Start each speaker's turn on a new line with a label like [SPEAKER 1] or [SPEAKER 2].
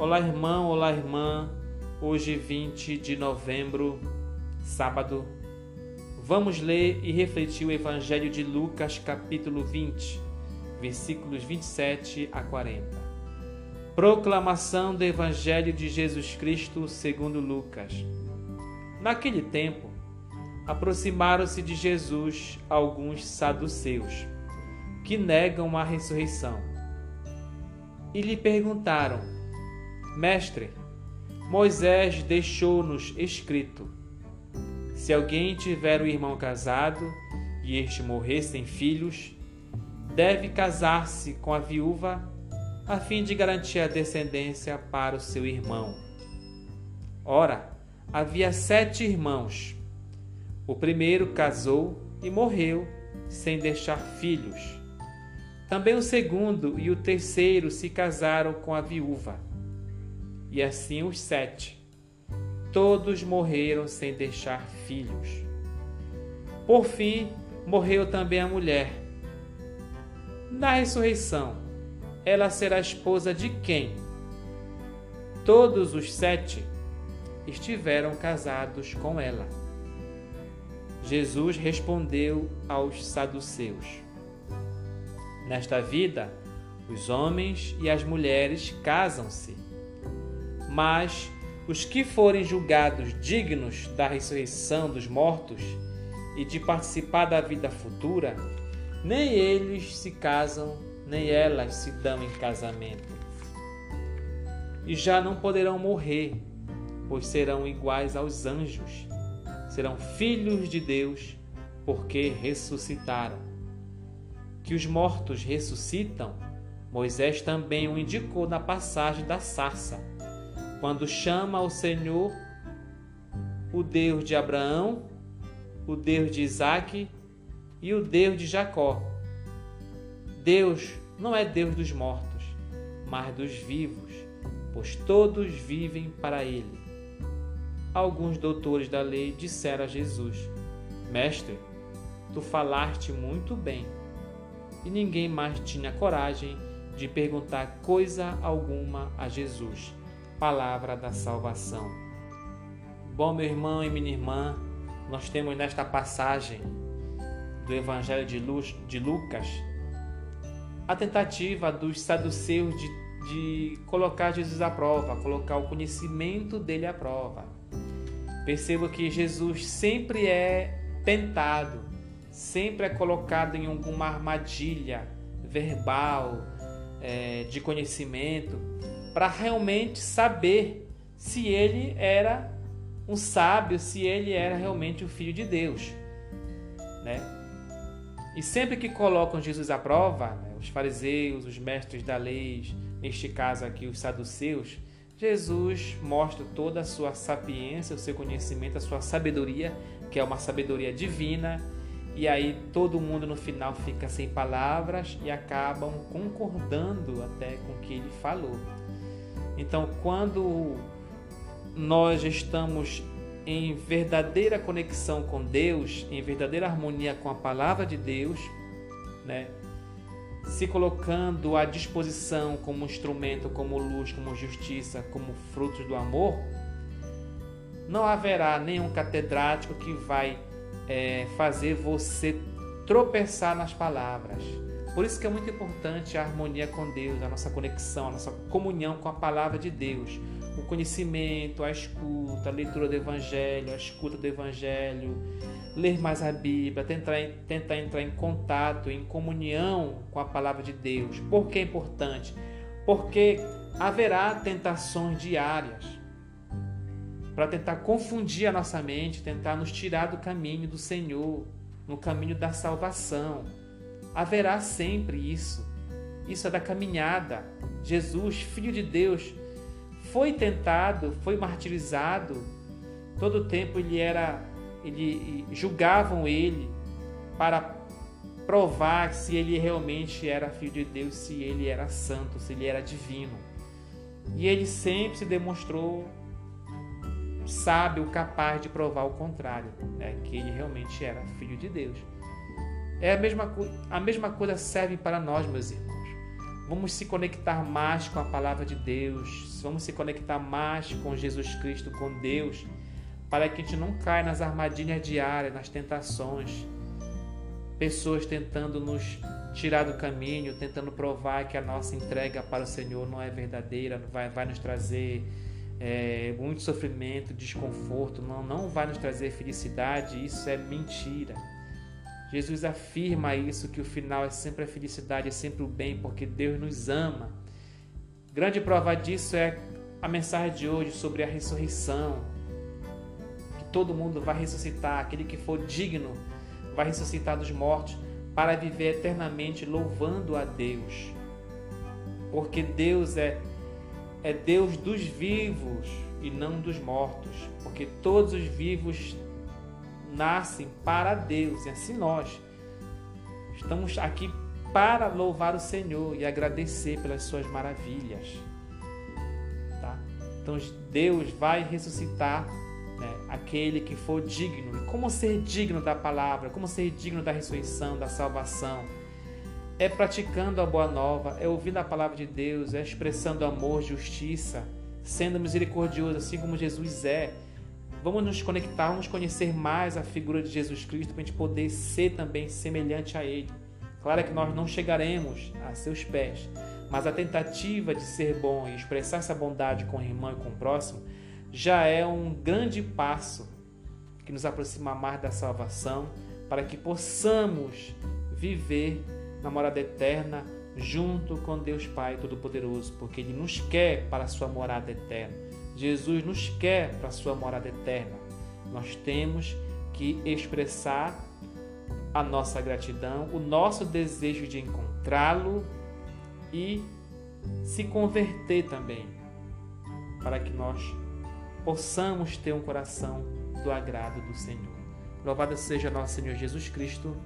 [SPEAKER 1] Olá, irmão, olá, irmã. Hoje, 20 de novembro, sábado, vamos ler e refletir o Evangelho de Lucas, capítulo 20, versículos 27 a 40. Proclamação do Evangelho de Jesus Cristo segundo Lucas. Naquele tempo, aproximaram-se de Jesus alguns saduceus, que negam a ressurreição, e lhe perguntaram: Mestre, Moisés deixou-nos escrito: se alguém tiver um irmão casado e este morrer sem filhos, deve casar-se com a viúva a fim de garantir a descendência para o seu irmão. Ora, havia sete irmãos. O primeiro casou e morreu sem deixar filhos. Também o segundo e o terceiro se casaram com a viúva e assim os sete. Todos morreram sem deixar filhos. Por fim, morreu também a mulher. Na ressurreição, ela será esposa de quem? Todos os sete estiveram casados com ela. Jesus respondeu aos saduceus: Nesta vida, os homens e as mulheres casam-se mas os que forem julgados dignos da ressurreição dos mortos e de participar da vida futura, nem eles se casam, nem elas se dão em casamento. E já não poderão morrer, pois serão iguais aos anjos, serão filhos de Deus, porque ressuscitaram. Que os mortos ressuscitam, Moisés também o indicou na passagem da sarça quando chama o Senhor o Deus de Abraão, o Deus de Isaac e o Deus de Jacó. Deus não é Deus dos mortos, mas dos vivos, pois todos vivem para Ele. Alguns doutores da lei disseram a Jesus: Mestre, tu falaste muito bem. E ninguém mais tinha coragem de perguntar coisa alguma a Jesus palavra da salvação. Bom, meu irmão e minha irmã, nós temos nesta passagem do Evangelho de, Luz, de Lucas a tentativa dos saduceus de, de colocar Jesus à prova, colocar o conhecimento dele à prova. Perceba que Jesus sempre é tentado, sempre é colocado em alguma armadilha verbal, é, de conhecimento, para realmente saber se ele era um sábio, se ele era realmente o filho de Deus, né? E sempre que colocam Jesus à prova, né, os fariseus, os mestres da lei, neste caso aqui os saduceus, Jesus mostra toda a sua sapiência, o seu conhecimento, a sua sabedoria, que é uma sabedoria divina, e aí todo mundo no final fica sem palavras e acabam concordando até com o que ele falou. Então, quando nós estamos em verdadeira conexão com Deus, em verdadeira harmonia com a palavra de Deus, né? se colocando à disposição como instrumento, como luz, como justiça, como frutos do amor, não haverá nenhum catedrático que vai é, fazer você tropeçar nas palavras. Por isso que é muito importante a harmonia com Deus, a nossa conexão, a nossa comunhão com a palavra de Deus. O conhecimento, a escuta, a leitura do Evangelho, a escuta do Evangelho, ler mais a Bíblia, tentar, tentar entrar em contato, em comunhão com a palavra de Deus. Por que é importante? Porque haverá tentações diárias para tentar confundir a nossa mente, tentar nos tirar do caminho do Senhor, no caminho da salvação. Haverá sempre isso. Isso é da caminhada. Jesus, Filho de Deus, foi tentado, foi martirizado. Todo o tempo ele era, ele julgavam ele para provar se ele realmente era filho de Deus, se ele era santo, se ele era divino. E ele sempre se demonstrou sábio, capaz de provar o contrário, né? que ele realmente era filho de Deus. É a mesma, a mesma coisa serve para nós, meus irmãos. Vamos se conectar mais com a palavra de Deus, vamos se conectar mais com Jesus Cristo, com Deus, para que a gente não caia nas armadilhas diárias, nas tentações. Pessoas tentando nos tirar do caminho, tentando provar que a nossa entrega para o Senhor não é verdadeira, vai, vai nos trazer é, muito sofrimento, desconforto, não, não vai nos trazer felicidade, isso é mentira. Jesus afirma isso, que o final é sempre a felicidade, é sempre o bem, porque Deus nos ama. Grande prova disso é a mensagem de hoje sobre a ressurreição. Que todo mundo vai ressuscitar, aquele que for digno vai ressuscitar dos mortos para viver eternamente louvando a Deus. Porque Deus é é Deus dos vivos e não dos mortos, porque todos os vivos nascem para Deus, e assim nós estamos aqui para louvar o Senhor e agradecer pelas suas maravilhas. Tá? Então Deus vai ressuscitar né, aquele que for digno. E como ser digno da palavra? Como ser digno da ressurreição, da salvação? É praticando a boa nova, é ouvindo a palavra de Deus, é expressando amor, justiça, sendo misericordioso, assim como Jesus é Vamos nos conectar, vamos conhecer mais a figura de Jesus Cristo para a gente poder ser também semelhante a Ele. Claro que nós não chegaremos a seus pés, mas a tentativa de ser bom e expressar essa bondade com o irmão e com o próximo já é um grande passo que nos aproxima mais da salvação para que possamos viver na morada eterna junto com Deus Pai Todo-Poderoso, porque Ele nos quer para a sua morada eterna. Jesus nos quer para a sua morada eterna. Nós temos que expressar a nossa gratidão, o nosso desejo de encontrá-lo e se converter também, para que nós possamos ter um coração do agrado do Senhor. Louvado seja nosso Senhor Jesus Cristo